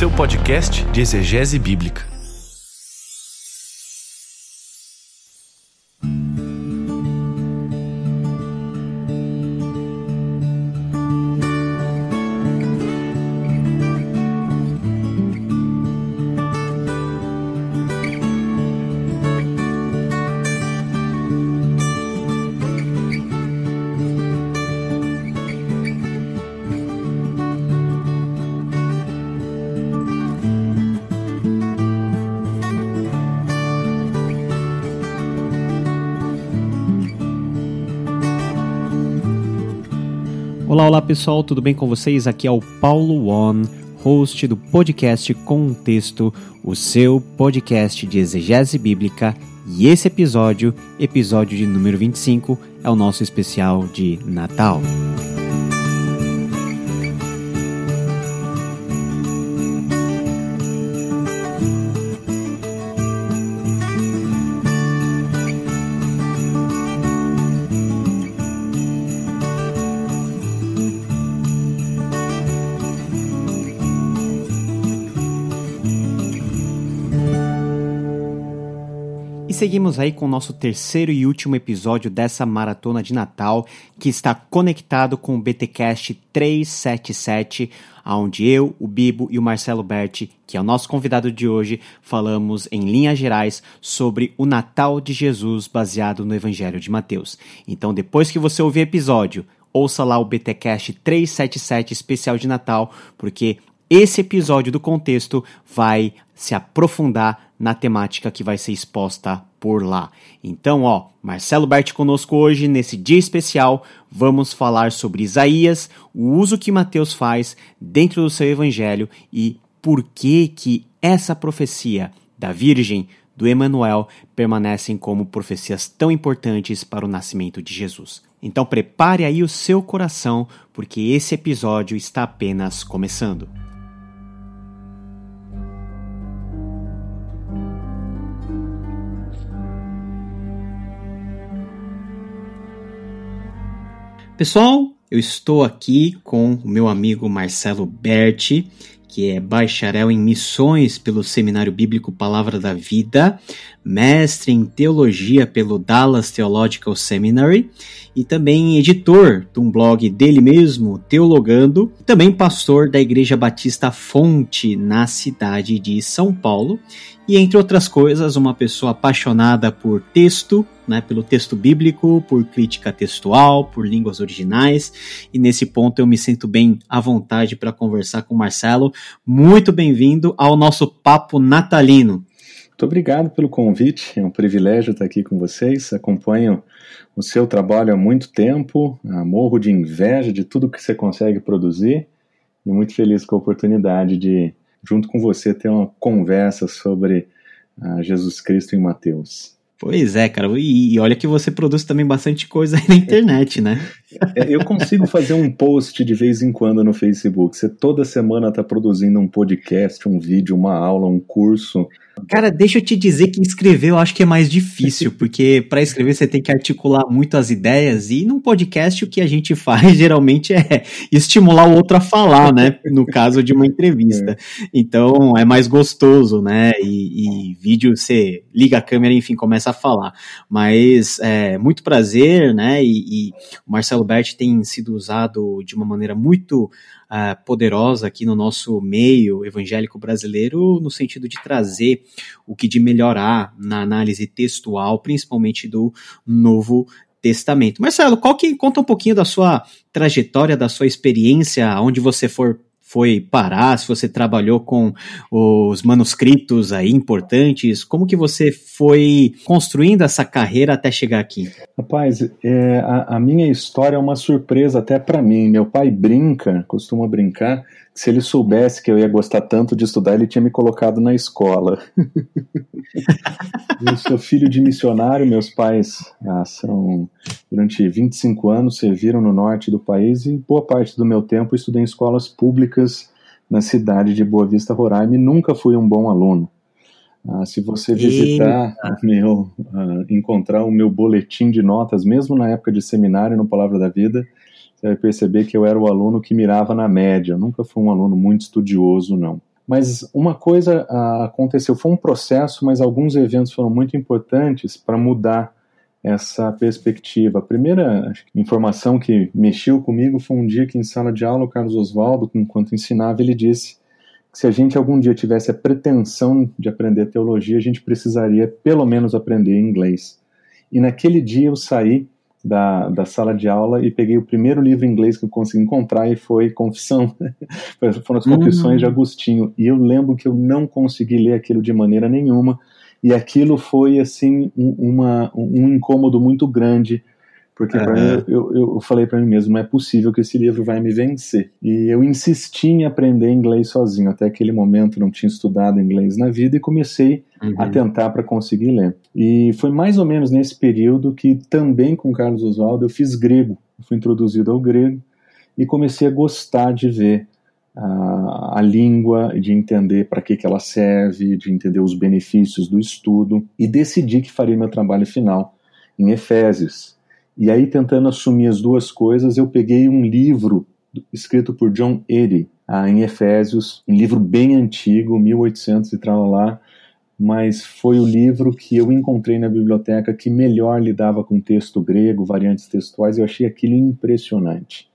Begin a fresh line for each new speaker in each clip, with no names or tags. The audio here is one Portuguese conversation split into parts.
seu podcast de exegese bíblica.
Olá, pessoal, tudo bem com vocês? Aqui é o Paulo Won, host do podcast Contexto, o seu podcast de exegese bíblica. E esse episódio, episódio de número 25, é o nosso especial de Natal. Seguimos aí com o nosso terceiro e último episódio dessa maratona de Natal, que está conectado com o BTcast 377, onde eu, o Bibo e o Marcelo Berti, que é o nosso convidado de hoje, falamos em linhas gerais sobre o Natal de Jesus baseado no Evangelho de Mateus. Então, depois que você ouvir o episódio, ouça lá o BTcast 377 especial de Natal, porque esse episódio do contexto vai se aprofundar na temática que vai ser exposta por lá. Então, ó, Marcelo Berti conosco hoje nesse dia especial. Vamos falar sobre Isaías, o uso que Mateus faz dentro do seu evangelho e por que que essa profecia da Virgem do Emanuel permanecem como profecias tão importantes para o nascimento de Jesus. Então prepare aí o seu coração, porque esse episódio está apenas começando. Pessoal, eu estou aqui com o meu amigo Marcelo Berti, que é bacharel em missões pelo Seminário Bíblico Palavra da Vida, mestre em teologia pelo Dallas Theological Seminary e também editor de um blog dele mesmo, Teologando, também pastor da Igreja Batista Fonte na cidade de São Paulo e entre outras coisas, uma pessoa apaixonada por texto, né, pelo texto bíblico, por crítica textual, por línguas originais, e nesse ponto eu me sinto bem à vontade para conversar com o Marcelo. Muito bem-vindo ao nosso papo natalino.
Muito obrigado pelo convite, é um privilégio estar aqui com vocês. Acompanho o seu trabalho há muito tempo, morro de inveja de tudo que você consegue produzir e muito feliz com a oportunidade de junto com você, ter uma conversa sobre uh, Jesus Cristo em Mateus.
Pois é, cara. E, e, olha que você produz também bastante coisa aí na internet, né?
É, eu consigo fazer um post de vez em quando no Facebook. Você toda semana está produzindo um podcast, um vídeo, uma aula, um curso.
Cara, deixa eu te dizer que escrever eu acho que é mais difícil, porque para escrever você tem que articular muito as ideias e num podcast o que a gente faz geralmente é estimular o outro a falar, né? No caso de uma entrevista. Então é mais gostoso, né? E, e vídeo você liga a câmera, enfim, começa a falar. Mas é muito prazer, né? E, e o Marcelo Berti tem sido usado de uma maneira muito uh, poderosa aqui no nosso meio evangélico brasileiro, no sentido de trazer o que de melhorar na análise textual, principalmente do Novo Testamento. Marcelo, qual que conta um pouquinho da sua trajetória, da sua experiência, onde você for foi parar, se você trabalhou com os manuscritos aí importantes, como que você foi construindo essa carreira até chegar aqui?
Rapaz, é, a, a minha história é uma surpresa até para mim. Meu pai brinca, costuma brincar, se ele soubesse que eu ia gostar tanto de estudar, ele tinha me colocado na escola. eu sou filho de missionário, meus pais ah, são durante 25 anos serviram no norte do país e boa parte do meu tempo estudei em escolas públicas na cidade de Boa Vista, Roraima e nunca fui um bom aluno. Ah, se você visitar meu, ah, encontrar o meu boletim de notas, mesmo na época de seminário no Palavra da Vida, você vai perceber que eu era o aluno que mirava na média. Eu nunca fui um aluno muito estudioso, não. Mas uma coisa uh, aconteceu, foi um processo, mas alguns eventos foram muito importantes para mudar essa perspectiva. A primeira informação que mexeu comigo foi um dia que em sala de aula o Carlos Oswaldo, enquanto ensinava, ele disse que se a gente algum dia tivesse a pretensão de aprender teologia, a gente precisaria pelo menos aprender inglês. E naquele dia eu saí da, da sala de aula e peguei o primeiro livro em inglês que eu consegui encontrar e foi Confissão. Foram as Confissões uhum. de Agostinho. E eu lembro que eu não consegui ler aquilo de maneira nenhuma e aquilo foi assim um, uma, um incômodo muito grande porque uhum. mim, eu, eu falei para mim mesmo, não é possível que esse livro vai me vencer. E eu insisti em aprender inglês sozinho. Até aquele momento não tinha estudado inglês na vida e comecei uhum. a tentar para conseguir ler. E foi mais ou menos nesse período que também com Carlos Oswaldo eu fiz grego. Eu fui introduzido ao grego e comecei a gostar de ver a, a língua, de entender para que, que ela serve, de entender os benefícios do estudo e decidi que faria meu trabalho final em Efésios. E aí, tentando assumir as duas coisas, eu peguei um livro escrito por John Eadie, ah, em Efésios, um livro bem antigo, 1800 e tal lá, mas foi o livro que eu encontrei na biblioteca que melhor lidava com texto grego, variantes textuais, eu achei aquilo impressionante.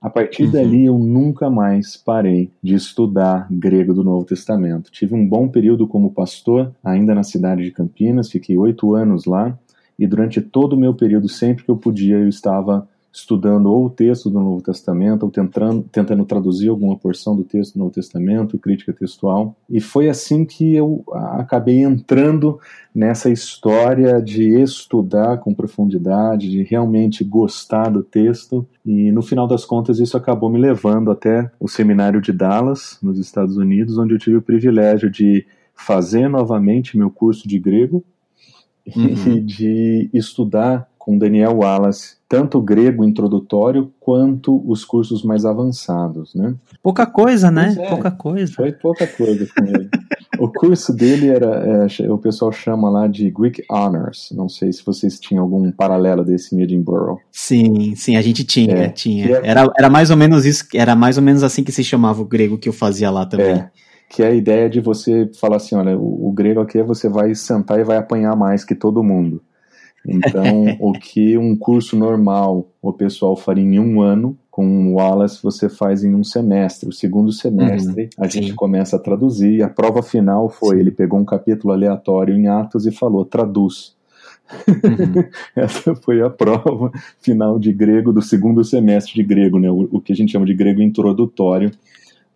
A partir uhum. dali eu nunca mais parei de estudar grego do Novo Testamento. Tive um bom período como pastor, ainda na cidade de Campinas, fiquei oito anos lá, e durante todo o meu período, sempre que eu podia, eu estava estudando ou o texto do Novo Testamento, ou tentando, tentando traduzir alguma porção do texto do Novo Testamento, crítica textual. E foi assim que eu acabei entrando nessa história de estudar com profundidade, de realmente gostar do texto. E no final das contas, isso acabou me levando até o seminário de Dallas, nos Estados Unidos, onde eu tive o privilégio de fazer novamente meu curso de grego uhum. e de estudar com Daniel Wallace tanto o grego introdutório quanto os cursos mais avançados, né?
Pouca coisa, né? É, pouca coisa.
Foi pouca coisa com ele. o curso dele era, é, o pessoal chama lá de Greek Honors. Não sei se vocês tinham algum paralelo desse em Edinburgh.
Sim, sim, a gente tinha, é, tinha. É, era, era mais ou menos isso, era mais ou menos assim que se chamava o grego que eu fazia lá também.
É que é a ideia de você falar assim, olha, o, o, grego aqui é você vai sentar e vai apanhar mais que todo mundo. Então, o que um curso normal o pessoal faria em um ano, com o Wallace você faz em um semestre. O segundo semestre uhum, a gente começa a traduzir. A prova final foi, sim. ele pegou um capítulo aleatório em Atos e falou, traduz. Uhum. Essa foi a prova final de grego do segundo semestre de grego, né? o, o que a gente chama de grego introdutório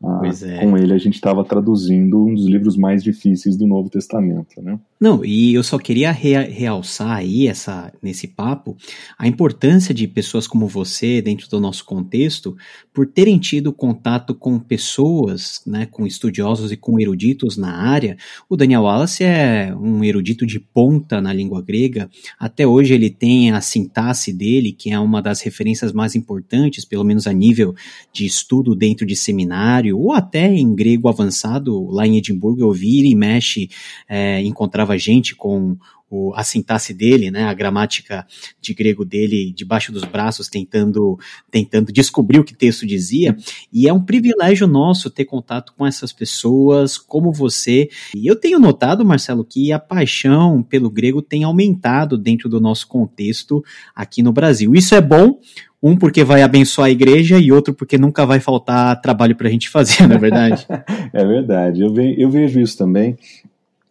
ah, é. Com ele a gente estava traduzindo um dos livros mais difíceis do Novo Testamento, né?
Não, e eu só queria realçar aí essa, nesse papo a importância de pessoas como você dentro do nosso contexto por terem tido contato com pessoas, né, com estudiosos e com eruditos na área. O Daniel Wallace é um erudito de ponta na língua grega. Até hoje ele tem a sintaxe dele, que é uma das referências mais importantes, pelo menos a nível de estudo dentro de seminário ou até em grego avançado, lá em Edimburgo eu vira e mexe, é, encontrava gente com o, a sintaxe dele, né, a gramática de grego dele debaixo dos braços, tentando, tentando descobrir o que texto dizia. E é um privilégio nosso ter contato com essas pessoas, como você. E eu tenho notado, Marcelo, que a paixão pelo grego tem aumentado dentro do nosso contexto aqui no Brasil. Isso é bom, um porque vai abençoar a igreja e outro porque nunca vai faltar trabalho para a gente fazer, não é verdade?
é verdade. Eu, ve eu vejo isso também.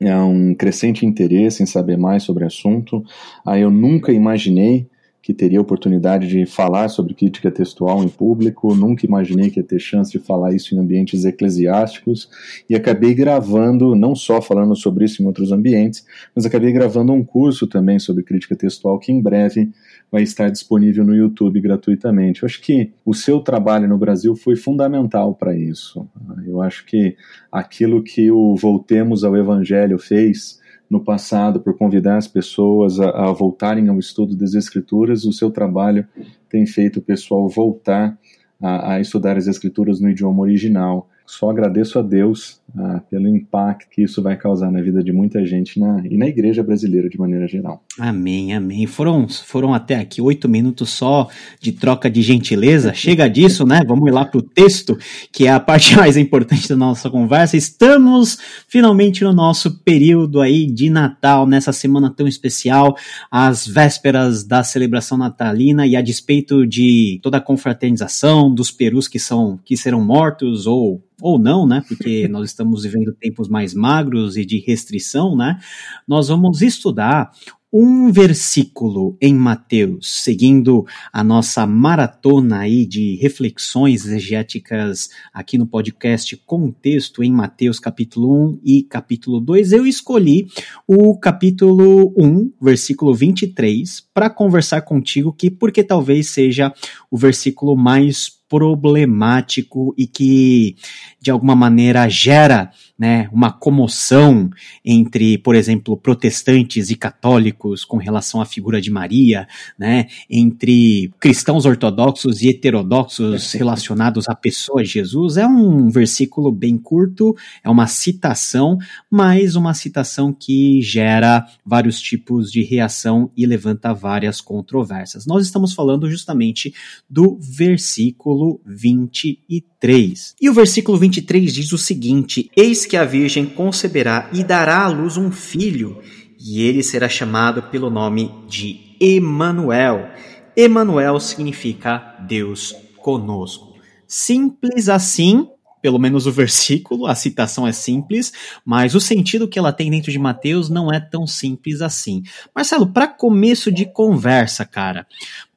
É um crescente interesse em saber mais sobre o assunto. Aí eu nunca imaginei que teria oportunidade de falar sobre crítica textual em público, nunca imaginei que ia ter chance de falar isso em ambientes eclesiásticos e acabei gravando, não só falando sobre isso em outros ambientes, mas acabei gravando um curso também sobre crítica textual que em breve vai estar disponível no YouTube gratuitamente. Eu acho que o seu trabalho no Brasil foi fundamental para isso. Eu acho que aquilo que o Voltemos ao Evangelho fez no passado por convidar as pessoas a, a voltarem ao estudo das Escrituras, o seu trabalho tem feito o pessoal voltar a, a estudar as Escrituras no idioma original. Só agradeço a Deus ah, pelo impacto que isso vai causar na vida de muita gente na, e na igreja brasileira de maneira geral.
Amém, amém. Foram, foram até aqui oito minutos só de troca de gentileza. Chega disso, né? Vamos lá para o texto, que é a parte mais importante da nossa conversa. Estamos finalmente no nosso período aí de Natal, nessa semana tão especial, às vésperas da celebração natalina e a despeito de toda a confraternização dos perus que são que serão mortos ou ou não, né? Porque nós estamos vivendo tempos mais magros e de restrição, né? Nós vamos estudar um versículo em Mateus, seguindo a nossa maratona aí de reflexões exegéticas aqui no podcast Contexto em Mateus capítulo 1 e capítulo 2, eu escolhi o capítulo 1, versículo 23, para conversar contigo que porque talvez seja o versículo mais problemático e que de alguma maneira gera né, uma comoção entre, por exemplo, protestantes e católicos com relação à figura de Maria, né, entre cristãos ortodoxos e heterodoxos relacionados à pessoa de Jesus. É um versículo bem curto, é uma citação, mas uma citação que gera vários tipos de reação e levanta várias controvérsias. Nós estamos falando justamente do versículo 23. E o versículo 23 diz o seguinte: Eis que a Virgem conceberá e dará à luz um filho, e ele será chamado pelo nome de Emanuel. Emanuel significa Deus conosco. Simples assim, pelo menos o versículo, a citação é simples, mas o sentido que ela tem dentro de Mateus não é tão simples assim. Marcelo, para começo de conversa, cara,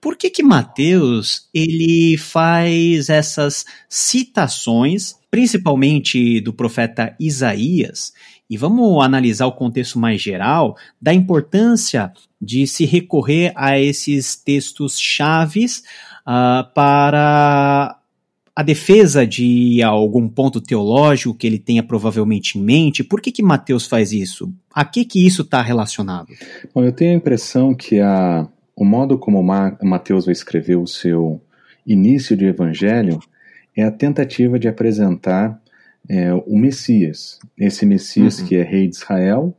por que que Mateus ele faz essas citações principalmente do profeta Isaías, e vamos analisar o contexto mais geral da importância de se recorrer a esses textos chaves uh, para a defesa de algum ponto teológico que ele tenha provavelmente em mente. Por que que Mateus faz isso? A que que isso está relacionado?
Bom, eu tenho a impressão que a, o modo como Mateus vai escrever o seu início de evangelho é a tentativa de apresentar é, o Messias, esse Messias uhum. que é rei de Israel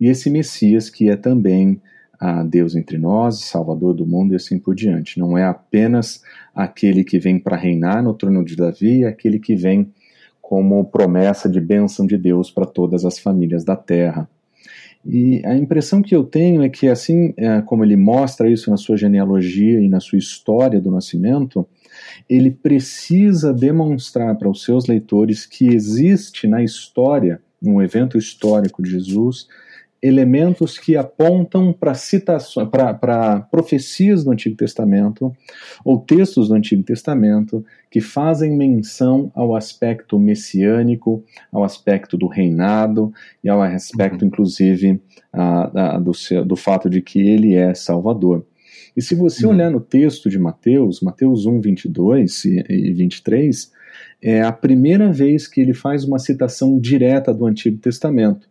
e esse Messias que é também a Deus entre nós, Salvador do mundo e assim por diante. Não é apenas aquele que vem para reinar no trono de Davi, é aquele que vem como promessa de bênção de Deus para todas as famílias da terra. E a impressão que eu tenho é que, assim é, como ele mostra isso na sua genealogia e na sua história do nascimento, ele precisa demonstrar para os seus leitores que existe na história, num evento histórico de Jesus, elementos que apontam para citações, para profecias do Antigo Testamento ou textos do Antigo Testamento que fazem menção ao aspecto messiânico, ao aspecto do reinado e ao aspecto, uhum. inclusive, do, do fato de que ele é Salvador. E se você uhum. olhar no texto de Mateus, Mateus 1, 22 e 23, é a primeira vez que ele faz uma citação direta do Antigo Testamento.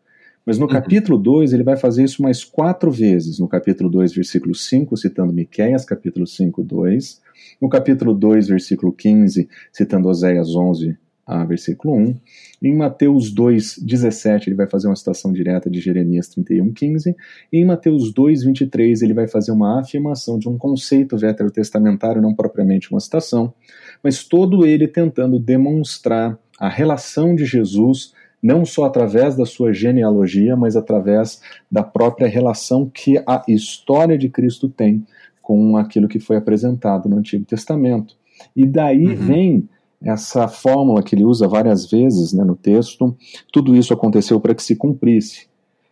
Mas no uhum. capítulo 2, ele vai fazer isso mais quatro vezes. No capítulo 2, versículo 5, citando Miqueias, capítulo 5, 2. No capítulo 2, versículo 15, citando Oséias 11, a versículo 1. Em Mateus 2, 17, ele vai fazer uma citação direta de Jeremias 31, 15. E em Mateus 2, 23, ele vai fazer uma afirmação de um conceito veterotestamentário, não propriamente uma citação, mas todo ele tentando demonstrar a relação de Jesus não só através da sua genealogia, mas através da própria relação que a história de Cristo tem com aquilo que foi apresentado no Antigo Testamento. E daí uhum. vem essa fórmula que ele usa várias vezes né, no texto, tudo isso aconteceu para que se cumprisse.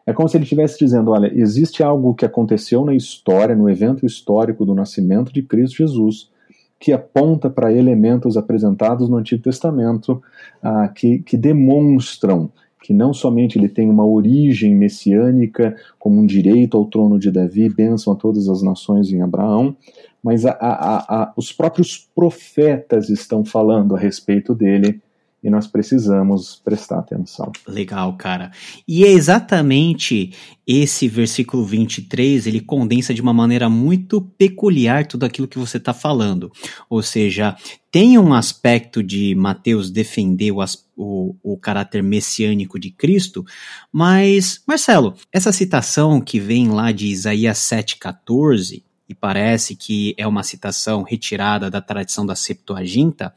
É como se ele estivesse dizendo: olha, existe algo que aconteceu na história, no evento histórico do nascimento de Cristo Jesus, que aponta para elementos apresentados no Antigo Testamento ah, que, que demonstram que não somente ele tem uma origem messiânica, como um direito ao trono de Davi, bênção a todas as nações em Abraão, mas a, a, a, os próprios profetas estão falando a respeito dele e nós precisamos prestar atenção.
Legal, cara. E é exatamente esse versículo 23, ele condensa de uma maneira muito peculiar tudo aquilo que você está falando. Ou seja, tem um aspecto de Mateus defender o, o, o, caráter messiânico de Cristo, mas, Marcelo, essa citação que vem lá de Isaías 7,14, e parece que é uma citação retirada da tradição da Septuaginta,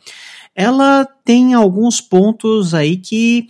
ela tem alguns pontos aí que,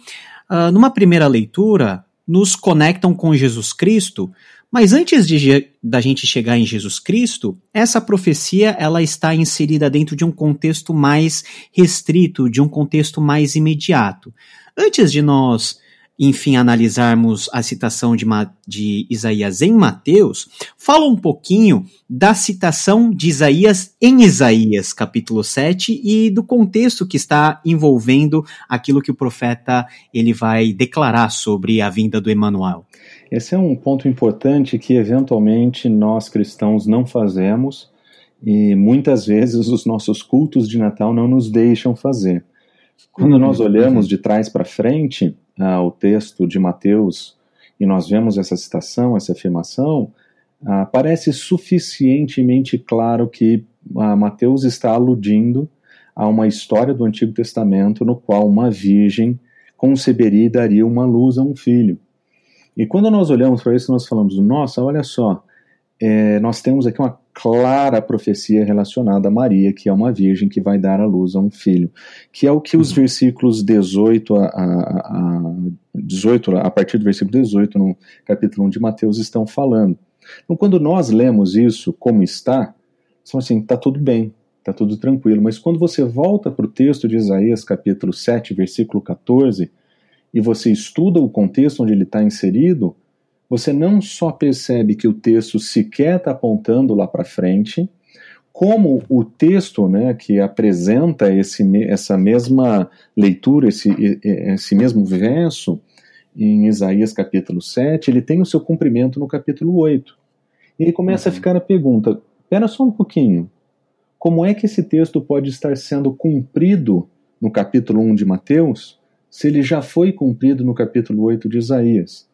uh, numa primeira leitura, nos conectam com Jesus Cristo, mas antes de da gente chegar em Jesus Cristo, essa profecia ela está inserida dentro de um contexto mais restrito, de um contexto mais imediato. Antes de nós enfim, analisarmos a citação de, de, Isaías em Mateus, fala um pouquinho da citação de Isaías em Isaías, capítulo 7, e do contexto que está envolvendo aquilo que o profeta ele vai declarar sobre a vinda do Emanuel.
Esse é um ponto importante que eventualmente nós cristãos não fazemos e muitas vezes os nossos cultos de Natal não nos deixam fazer. Quando uhum. nós olhamos de trás para frente, ah, o texto de Mateus e nós vemos essa citação, essa afirmação, ah, parece suficientemente claro que ah, Mateus está aludindo a uma história do Antigo Testamento no qual uma virgem conceberia e daria uma luz a um filho. E quando nós olhamos para isso, nós falamos: nossa, olha só, é, nós temos aqui uma clara profecia relacionada a Maria, que é uma virgem que vai dar à luz a um filho, que é o que os uhum. versículos 18 a, a, a 18, a partir do versículo 18, no capítulo 1 de Mateus, estão falando. Então, quando nós lemos isso como está, são assim, está tudo bem, está tudo tranquilo. Mas quando você volta para o texto de Isaías, capítulo 7, versículo 14, e você estuda o contexto onde ele está inserido, você não só percebe que o texto sequer está apontando lá para frente, como o texto né, que apresenta esse, essa mesma leitura, esse, esse mesmo verso, em Isaías capítulo 7, ele tem o seu cumprimento no capítulo 8. E aí começa uhum. a ficar a pergunta: espera só um pouquinho, como é que esse texto pode estar sendo cumprido no capítulo 1 de Mateus, se ele já foi cumprido no capítulo 8 de Isaías?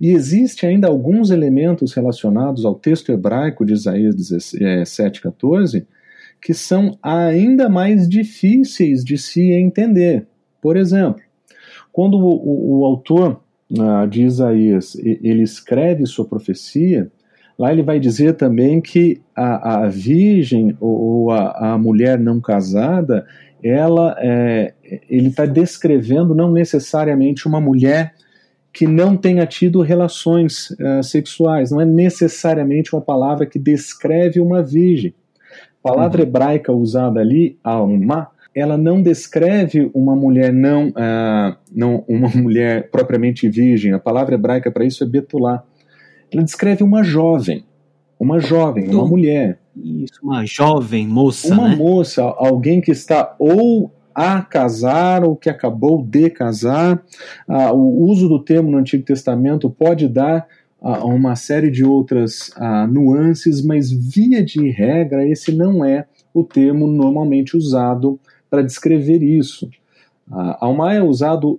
E existe ainda alguns elementos relacionados ao texto hebraico de Isaías 7,14 é, que são ainda mais difíceis de se entender. Por exemplo, quando o, o, o autor uh, de Isaías ele escreve sua profecia, lá ele vai dizer também que a, a virgem ou a, a mulher não casada, ela é, ele está descrevendo não necessariamente uma mulher que não tenha tido relações uh, sexuais. Não é necessariamente uma palavra que descreve uma virgem. A palavra uhum. hebraica usada ali, alma, ela não descreve uma mulher não, uh, não uma mulher propriamente virgem. A palavra hebraica para isso é betulá. Ela descreve uma jovem, uma jovem, uma mulher.
Isso, uma jovem moça.
Uma
né?
moça, alguém que está ou a casar ou que acabou de casar. Ah, o uso do termo no Antigo Testamento pode dar ah, uma série de outras ah, nuances, mas via de regra, esse não é o termo normalmente usado para descrever isso. Uh, Alma é usado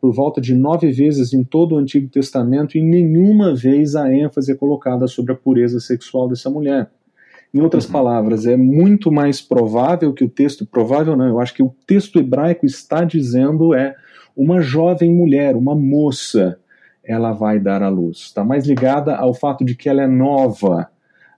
por volta de nove vezes em todo o Antigo Testamento e nenhuma vez a ênfase é colocada sobre a pureza sexual dessa mulher. Em outras uhum. palavras, é muito mais provável que o texto, provável não, eu acho que o texto hebraico está dizendo é uma jovem mulher, uma moça, ela vai dar à luz. Está mais ligada ao fato de que ela é nova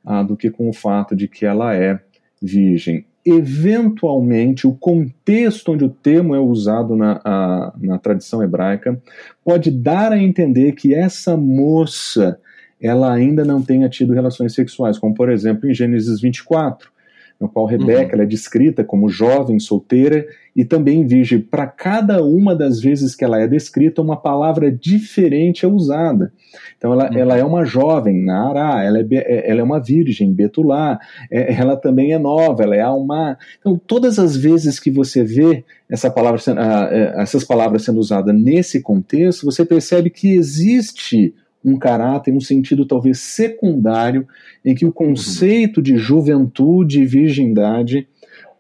ah, do que com o fato de que ela é virgem. Eventualmente, o contexto onde o termo é usado na, a, na tradição hebraica pode dar a entender que essa moça ela ainda não tenha tido relações sexuais, como por exemplo em Gênesis 24, no qual Rebeca uhum. é descrita como jovem, solteira e também virgem. Para cada uma das vezes que ela é descrita, uma palavra diferente é usada. Então ela, uhum. ela é uma jovem, Nara, ela é, é, ela é uma virgem, Betulá, é, ela também é nova, ela é Alma. Então todas as vezes que você vê essa palavra, uh, essas palavras sendo usadas nesse contexto, você percebe que existe um caráter, um sentido talvez secundário, em que o conceito de juventude e virgindade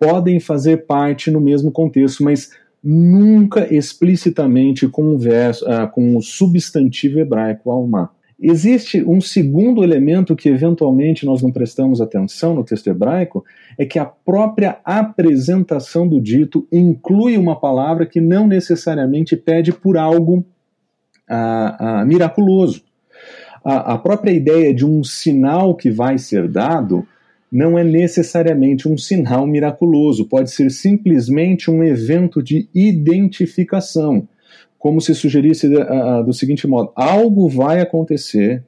podem fazer parte no mesmo contexto, mas nunca explicitamente com o, verso, uh, com o substantivo hebraico alma. Existe um segundo elemento que eventualmente nós não prestamos atenção no texto hebraico, é que a própria apresentação do dito inclui uma palavra que não necessariamente pede por algo ah, ah, miraculoso. A, a própria ideia de um sinal que vai ser dado não é necessariamente um sinal miraculoso, pode ser simplesmente um evento de identificação como se sugerisse uh, do seguinte modo: algo vai acontecer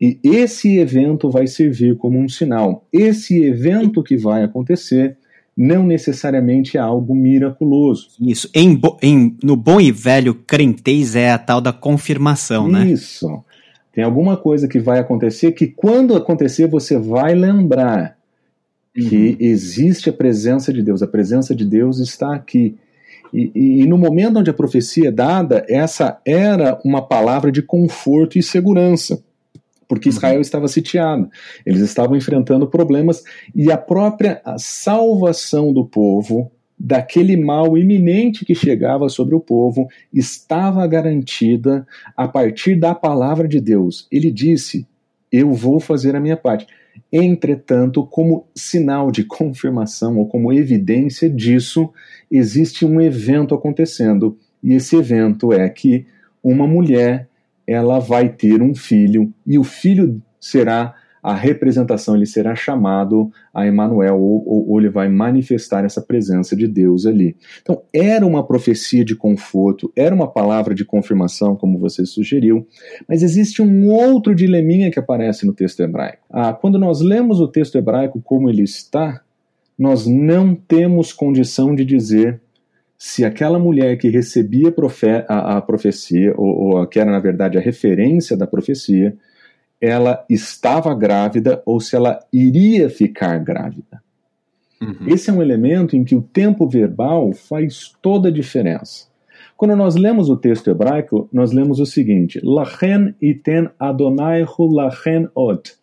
e esse evento vai servir como um sinal. Esse evento que vai acontecer não necessariamente é algo miraculoso.
Isso. Em, em, no bom e velho crentez é a tal da confirmação,
Isso.
né?
Isso. Tem alguma coisa que vai acontecer que, quando acontecer, você vai lembrar uhum. que existe a presença de Deus. A presença de Deus está aqui. E, e, e, no momento onde a profecia é dada, essa era uma palavra de conforto e segurança, porque uhum. Israel estava sitiado, eles estavam enfrentando problemas e a própria salvação do povo daquele mal iminente que chegava sobre o povo estava garantida a partir da palavra de Deus. Ele disse: Eu vou fazer a minha parte. Entretanto, como sinal de confirmação ou como evidência disso, existe um evento acontecendo, e esse evento é que uma mulher ela vai ter um filho e o filho será a representação, ele será chamado a Emanuel, ou, ou, ou, ele vai manifestar essa presença de Deus ali. Então, era uma profecia de conforto, era uma palavra de confirmação, como você sugeriu, mas existe um outro dileminha que aparece no texto hebraico. Ah, quando nós lemos o texto hebraico como ele está, nós não temos condição de dizer se aquela mulher que recebia a, a profecia, ou, ou que era na verdade a referência da profecia, ela estava grávida ou se ela iria ficar grávida. Uhum. Esse é um elemento em que o tempo verbal faz toda a diferença. Quando nós lemos o texto hebraico, nós lemos o seguinte: Lachen iten Adonaihu lachen od.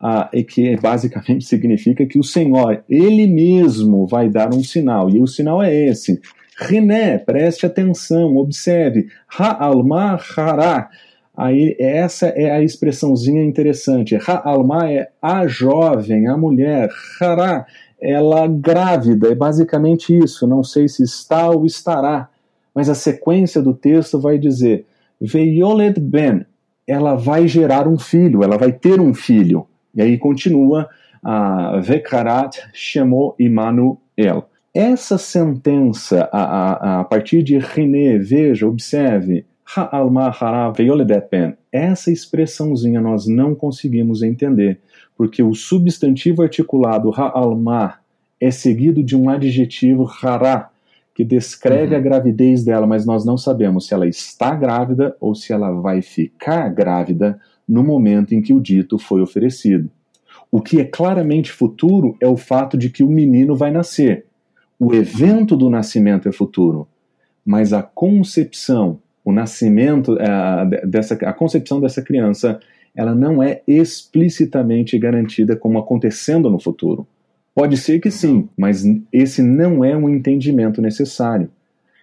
Ah, e que basicamente significa que o Senhor, Ele mesmo, vai dar um sinal. E o sinal é esse. René, preste atenção, observe. Ha'alma hará Aí essa é a expressãozinha interessante. Ha'alma é a jovem, a mulher. Hará, ela grávida, é basicamente isso. Não sei se está ou estará, mas a sequência do texto vai dizer: Veiolet ben, ela vai gerar um filho, ela vai ter um filho. E aí continua a Vekarat Shemo Immanuel. Essa sentença, a, a, a partir de René, veja, observe, Ha'alma hara. Essa expressãozinha nós não conseguimos entender, porque o substantivo articulado ha'alma é seguido de um adjetivo hara, que descreve uhum. a gravidez dela, mas nós não sabemos se ela está grávida ou se ela vai ficar grávida no momento em que o dito foi oferecido. O que é claramente futuro é o fato de que o menino vai nascer. O evento do nascimento é futuro, mas a concepção, o nascimento, a, é, dessa, a concepção dessa criança, ela não é explicitamente garantida como acontecendo no futuro. Pode ser que sim, mas esse não é um entendimento necessário.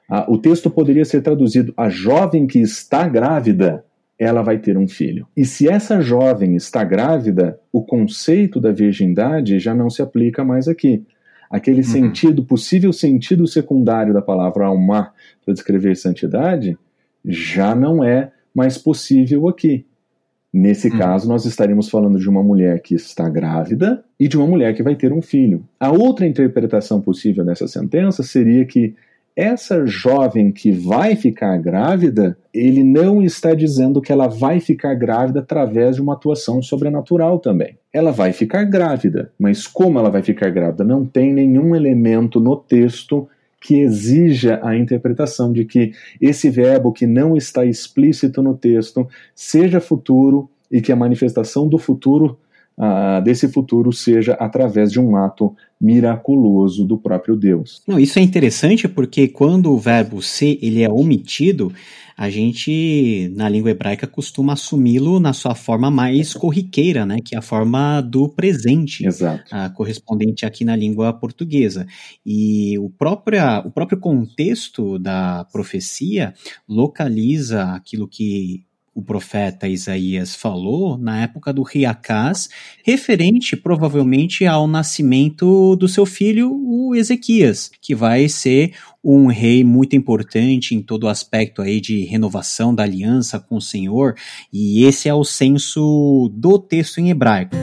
Ah, o texto poderia ser traduzido: a jovem que está grávida, ela vai ter um filho. E se essa jovem está grávida, o conceito da virgindade já não se aplica mais aqui. Aquele uhum. sentido, possível sentido secundário da palavra alma para descrever santidade, já não é mais possível aqui. Nesse hum. caso, nós estaríamos falando de uma mulher que está grávida e de uma mulher que vai ter um filho. A outra interpretação possível dessa sentença seria que essa jovem que vai ficar grávida, ele não está dizendo que ela vai ficar grávida através de uma atuação sobrenatural também. Ela vai ficar grávida, mas como ela vai ficar grávida? Não tem nenhum elemento no texto que exija a interpretação de que esse verbo que não está explícito no texto seja futuro e que a manifestação do futuro uh, desse futuro seja através de um ato miraculoso do próprio Deus.
Não, isso é interessante porque quando o verbo ser ele é omitido, a gente, na língua hebraica, costuma assumi-lo na sua forma mais corriqueira, né? Que é a forma do presente,
Exato.
A, correspondente aqui na língua portuguesa. E o próprio, o próprio contexto da profecia localiza aquilo que o profeta Isaías falou na época do rei Acás, referente provavelmente ao nascimento do seu filho, o Ezequias, que vai ser um rei muito importante em todo o aspecto aí de renovação da aliança com o Senhor, e esse é o senso do texto em hebraico.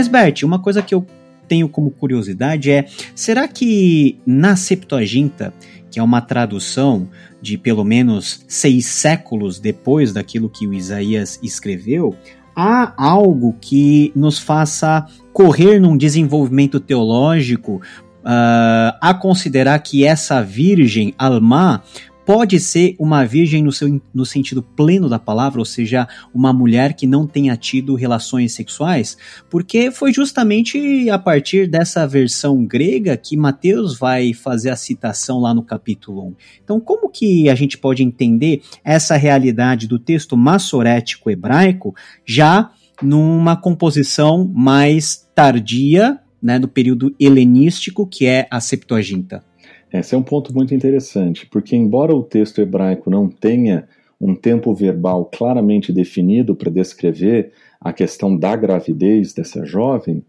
Mas, Bert, uma coisa que eu tenho como curiosidade é: será que na Septuaginta, que é uma tradução de pelo menos seis séculos depois daquilo que o Isaías escreveu, há algo que nos faça correr num desenvolvimento teológico Uh, a considerar que essa virgem, Alma, pode ser uma virgem no, seu, no sentido pleno da palavra, ou seja, uma mulher que não tenha tido relações sexuais, porque foi justamente a partir dessa versão grega que Mateus vai fazer a citação lá no capítulo 1. Então, como que a gente pode entender essa realidade do texto massorético hebraico já numa composição mais tardia, né, do período helenístico, que é a Septuaginta?
Esse é um ponto muito interessante, porque embora o texto hebraico não tenha um tempo verbal claramente definido para descrever a questão da gravidez dessa jovem,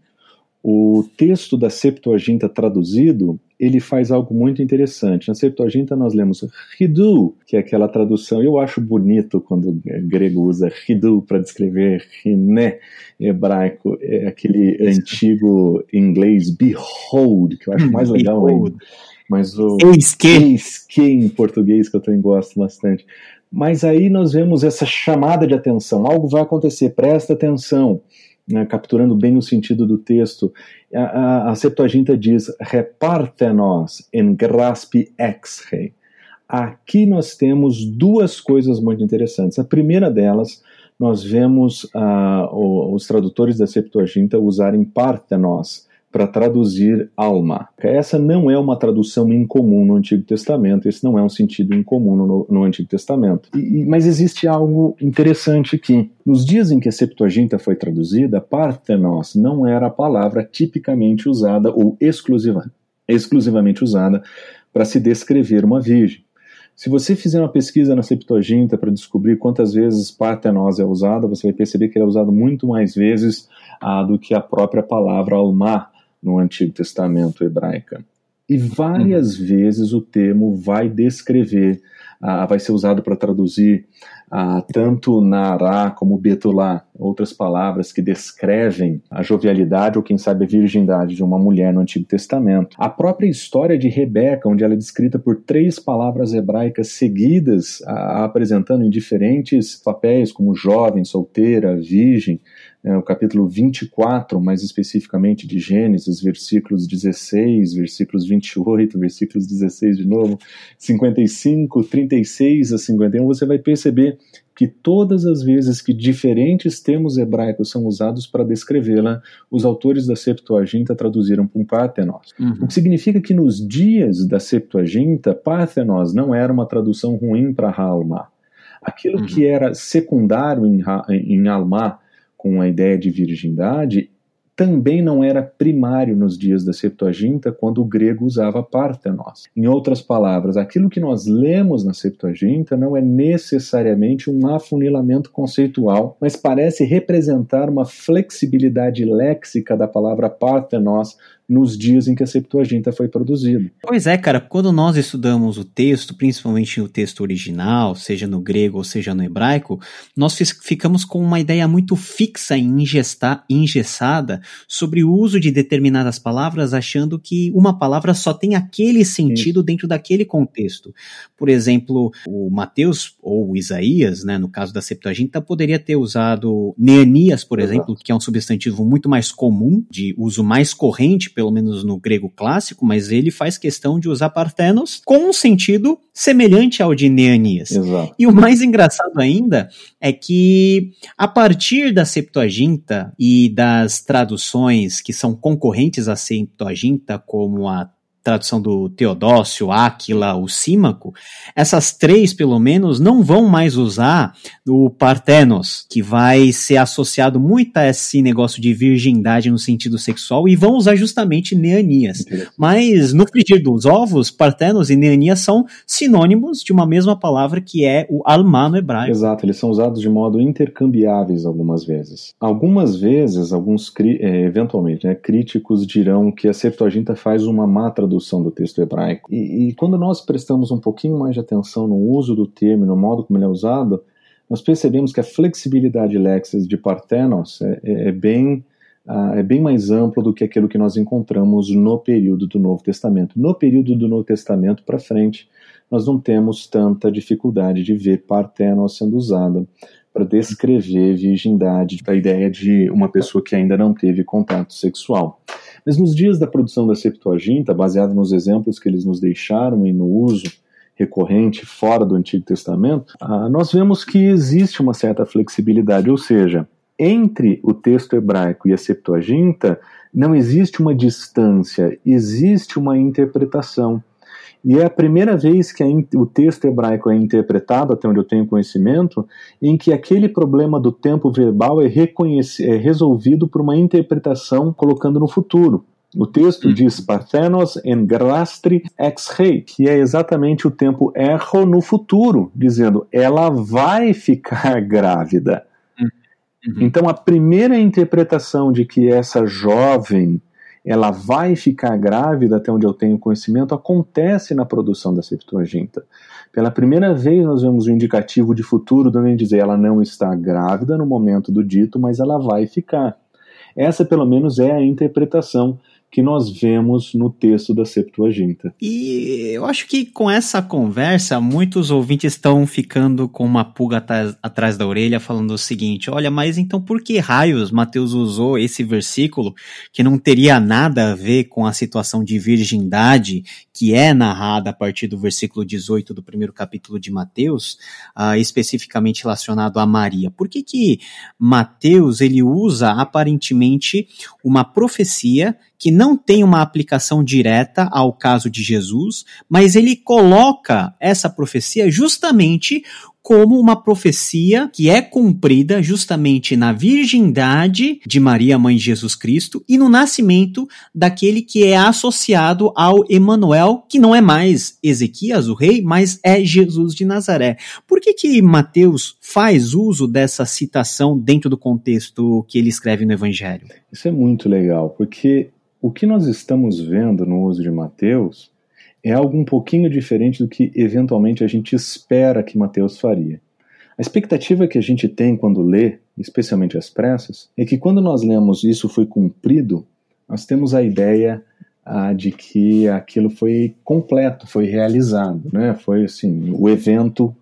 o texto da Septuaginta traduzido, ele faz algo muito interessante. Na Septuaginta nós lemos Hidu, que é aquela tradução, eu acho bonito quando o grego usa Hidu para descrever Hiné hebraico, é aquele antigo inglês behold, que eu acho mais legal ainda mas o
eis que.
eis que em português que eu também gosto bastante. Mas aí nós vemos essa chamada de atenção, algo vai acontecer, presta atenção, né, capturando bem o sentido do texto. A, a, a Septuaginta diz: reparte-nos em graspi ex rei. Aqui nós temos duas coisas muito interessantes. A primeira delas, nós vemos uh, os tradutores da Septuaginta usarem partenos, para traduzir alma. Essa não é uma tradução incomum no Antigo Testamento, esse não é um sentido incomum no, no Antigo Testamento. E, mas existe algo interessante aqui. Nos dias em que a Septuaginta foi traduzida, parthenos não era a palavra tipicamente usada ou exclusiva, exclusivamente usada para se descrever uma virgem. Se você fizer uma pesquisa na Septuaginta para descobrir quantas vezes parthenos é usada, você vai perceber que ele é usado muito mais vezes ah, do que a própria palavra alma, no Antigo Testamento hebraica. E várias uhum. vezes o termo vai descrever, ah, vai ser usado para traduzir ah, tanto Nará como Betulá, outras palavras que descrevem a jovialidade ou, quem sabe, a virgindade de uma mulher no Antigo Testamento. A própria história de Rebeca, onde ela é descrita por três palavras hebraicas seguidas, ah, apresentando em diferentes papéis, como jovem, solteira, virgem, é, o capítulo 24, mais especificamente de Gênesis, versículos 16, versículos 28, versículos 16 de novo, 55, 36 a 51, você vai perceber que todas as vezes que diferentes termos hebraicos são usados para descrevê-la, os autores da Septuaginta traduziram para um Parthenos. Uhum. O que significa que nos dias da Septuaginta, Parthenos não era uma tradução ruim para Halma. Aquilo uhum. que era secundário em, em Alma, com a ideia de virgindade também não era primário nos dias da Septuaginta, quando o grego usava partenos. Em outras palavras, aquilo que nós lemos na Septuaginta não é necessariamente um afunilamento conceitual, mas parece representar uma flexibilidade léxica da palavra partenos nos dias em que a Septuaginta foi produzida.
Pois é, cara, quando nós estudamos o texto, principalmente o texto original, seja no grego ou seja no hebraico, nós ficamos com uma ideia muito fixa e engessada sobre o uso de determinadas palavras, achando que uma palavra só tem aquele sentido Isso. dentro daquele contexto. Por exemplo, o Mateus ou o Isaías, né, no caso da Septuaginta, poderia ter usado Neanias, por exemplo, que é um substantivo muito mais comum, de uso mais corrente pelo menos no grego clássico, mas ele faz questão de usar partenos com um sentido semelhante ao de Neanias.
Exato.
E o mais engraçado ainda é que a partir da Septuaginta e das traduções que são concorrentes à Septuaginta, como a tradução do Teodócio, Áquila, o Símaco, essas três, pelo menos, não vão mais usar o Partenos, que vai ser associado muito a esse negócio de virgindade no sentido sexual, e vão usar justamente Neanias. Mas no frigir dos ovos, Partenos e Neanias são sinônimos de uma mesma palavra que é o Alma no hebraico.
Exato, eles são usados de modo intercambiáveis algumas vezes. Algumas vezes, alguns é, eventualmente, né, críticos dirão que a Septuaginta faz uma má tradução do texto hebraico. E, e, quando nós prestamos um pouquinho mais de atenção no uso do termo, no modo como ele é usado, nós percebemos que a flexibilidade lexis de Parthenos é, é, é bem uh, é bem mais amplo do que aquilo que nós encontramos no período do Novo Testamento. No período do Novo Testamento para frente, nós não temos tanta dificuldade de ver Parthenos sendo usada para descrever virgindade, a ideia de uma pessoa que ainda não teve contato sexual. Mas nos dias da produção da Septuaginta, baseado nos exemplos que eles nos deixaram e no uso recorrente fora do Antigo Testamento, ah, nós vemos que existe uma certa flexibilidade, ou seja, entre o texto hebraico e a Septuaginta não existe uma distância, existe uma interpretação. E é a primeira vez que o texto hebraico é interpretado, até onde eu tenho conhecimento, em que aquele problema do tempo verbal é, é resolvido por uma interpretação colocando no futuro. O texto uhum. diz Parthenos en grastri ex rei, que é exatamente o tempo erro no futuro, dizendo ela vai ficar grávida. Uhum. Então a primeira interpretação de que essa jovem ela vai ficar grávida, até onde eu tenho conhecimento, acontece na produção da Septuaginta. Pela primeira vez nós vemos um indicativo de futuro, dando a dizer ela não está grávida no momento do dito, mas ela vai ficar. Essa, pelo menos, é a interpretação que nós vemos no texto da Septuaginta.
E eu acho que com essa conversa, muitos ouvintes estão ficando com uma pulga atrás, da orelha, falando o seguinte: olha, mas então por que raios Mateus usou esse versículo que não teria nada a ver com a situação de virgindade que é narrada a partir do versículo 18 do primeiro capítulo de Mateus, uh, especificamente relacionado a Maria? Por que que Mateus ele usa aparentemente uma profecia que não tem uma aplicação direta ao caso de Jesus, mas ele coloca essa profecia justamente como uma profecia que é cumprida justamente na virgindade de Maria, mãe de Jesus Cristo, e no nascimento daquele que é associado ao Emanuel, que não é mais Ezequias, o rei, mas é Jesus de Nazaré. Por que que Mateus faz uso dessa citação dentro do contexto que ele escreve no Evangelho?
Isso é muito legal, porque o que nós estamos vendo no uso de Mateus é algo um pouquinho diferente do que eventualmente a gente espera que Mateus faria. A expectativa que a gente tem quando lê, especialmente as pressas, é que quando nós lemos isso foi cumprido, nós temos a ideia ah, de que aquilo foi completo, foi realizado, né? Foi assim, o evento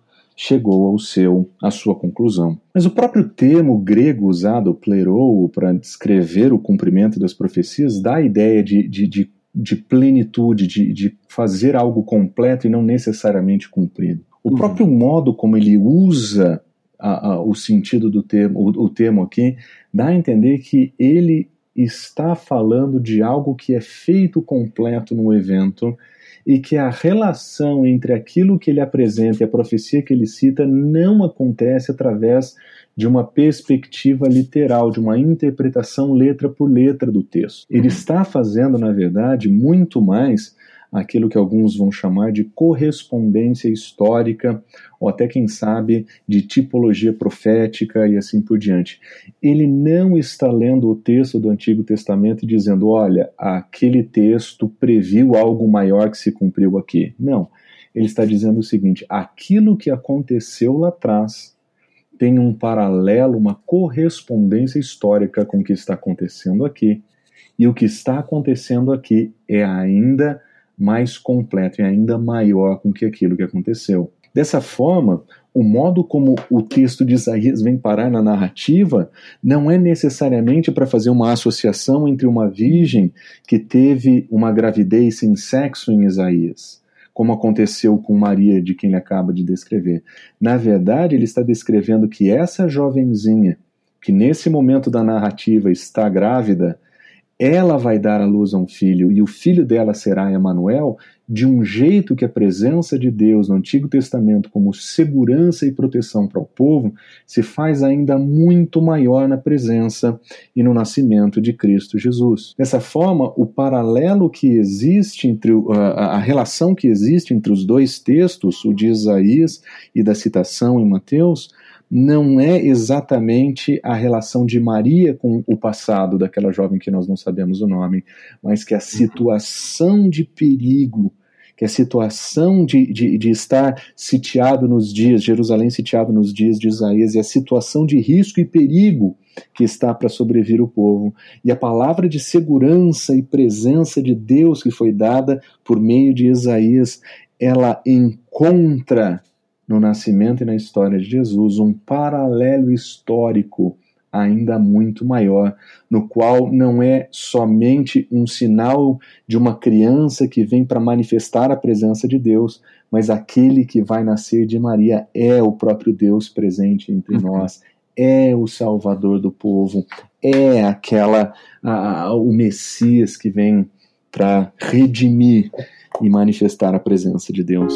chegou ao seu, à sua conclusão. Mas o próprio termo grego usado, plerou, para descrever o cumprimento das profecias, dá a ideia de, de, de de plenitude, de, de fazer algo completo e não necessariamente cumprido. O uhum. próprio modo como ele usa a, a, o sentido do termo, o, o termo aqui, dá a entender que ele está falando de algo que é feito completo no evento e que a relação entre aquilo que ele apresenta e a profecia que ele cita não acontece através de uma perspectiva literal, de uma interpretação letra por letra do texto. Ele está fazendo, na verdade, muito mais aquilo que alguns vão chamar de correspondência histórica, ou até, quem sabe, de tipologia profética e assim por diante. Ele não está lendo o texto do Antigo Testamento e dizendo: olha, aquele texto previu algo maior que se cumpriu aqui. Não. Ele está dizendo o seguinte: aquilo que aconteceu lá atrás tem um paralelo, uma correspondência histórica com o que está acontecendo aqui. E o que está acontecendo aqui é ainda mais completo e ainda maior com que aquilo que aconteceu. Dessa forma, o modo como o texto de Isaías vem parar na narrativa não é necessariamente para fazer uma associação entre uma virgem que teve uma gravidez sem sexo em Isaías, como aconteceu com Maria, de quem ele acaba de descrever. Na verdade, ele está descrevendo que essa jovenzinha, que nesse momento da narrativa está grávida, ela vai dar à luz a um filho, e o filho dela será Emanuel, de um jeito que a presença de Deus no Antigo Testamento como segurança e proteção para o povo se faz ainda muito maior na presença e no nascimento de Cristo Jesus. Dessa forma, o paralelo que existe entre a, a relação que existe entre os dois textos, o de Isaías e da citação em Mateus, não é exatamente a relação de Maria com o passado daquela jovem que nós não sabemos o nome, mas que a situação de perigo que a situação de, de, de, estar sitiado nos dias, Jerusalém sitiado nos dias de Isaías, e a situação de risco e perigo que está para sobrevir o povo, e a palavra de segurança e presença de Deus que foi dada por meio de Isaías, ela encontra no nascimento e na história de Jesus um paralelo histórico ainda muito maior, no qual não é somente um sinal de uma criança que vem para manifestar a presença de Deus, mas aquele que vai nascer de Maria é o próprio Deus presente entre uhum. nós, é o Salvador do povo, é aquela a, o Messias que vem para redimir e manifestar a presença de Deus.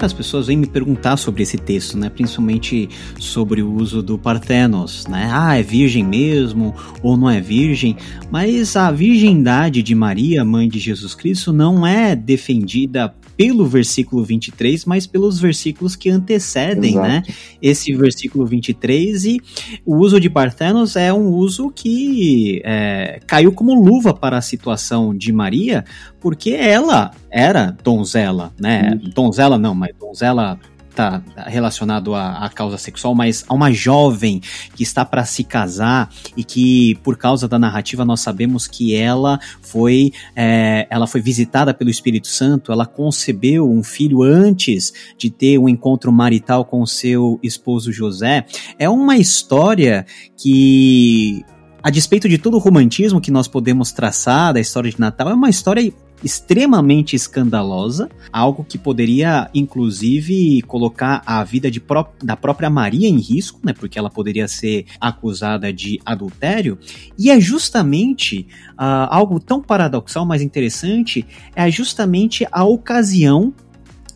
Muitas pessoas vêm me perguntar sobre esse texto, né? Principalmente sobre o uso do Parthenos, né? Ah, é virgem mesmo ou não é virgem? Mas a virgindade de Maria, mãe de Jesus Cristo, não é defendida pelo versículo 23, mas pelos versículos que antecedem, né, Exato. né? Esse versículo 23 e o uso de Parthenos é um uso que é, caiu como luva para a situação de Maria, porque ela era donzela, né? Isso. Donzela não, mas donzela tá relacionado à, causa sexual, mas a uma jovem que está para se casar e que, por causa da narrativa, nós sabemos que ela foi, é, ela foi visitada pelo Espírito Santo, ela concebeu um filho antes de ter um encontro marital com seu esposo José. É uma história que a despeito de todo o romantismo que nós podemos traçar da história de Natal, é uma história extremamente escandalosa, algo que poderia inclusive colocar a vida pró da própria Maria em risco, né, porque ela poderia ser acusada de adultério, e é justamente uh, algo tão paradoxal, mas interessante, é justamente a ocasião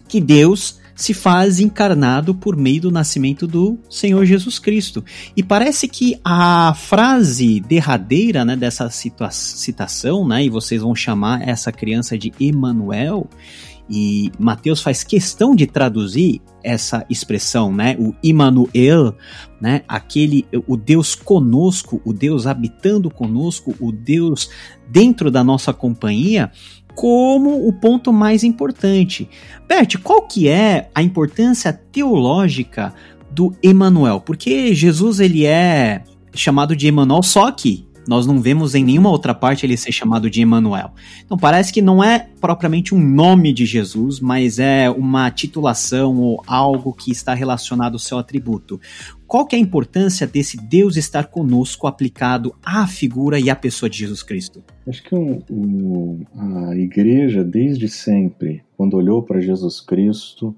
que Deus se faz encarnado por meio do nascimento do Senhor Jesus Cristo. E parece que a frase derradeira né, dessa citação, né, e vocês vão chamar essa criança de Emanuel, e Mateus faz questão de traduzir essa expressão, né? O Immanuel, né? Aquele, o Deus conosco, o Deus habitando conosco, o Deus dentro da nossa companhia, como o ponto mais importante. Bert, qual que é a importância teológica do Emanuel? Porque Jesus ele é chamado de Emanuel, só que nós não vemos em nenhuma outra parte ele ser chamado de Emanuel. Então parece que não é propriamente um nome de Jesus, mas é uma titulação ou algo que está relacionado ao seu atributo. Qual que é a importância desse Deus estar conosco aplicado à figura e à pessoa de Jesus Cristo?
Acho que o, o, a igreja, desde sempre, quando olhou para Jesus Cristo,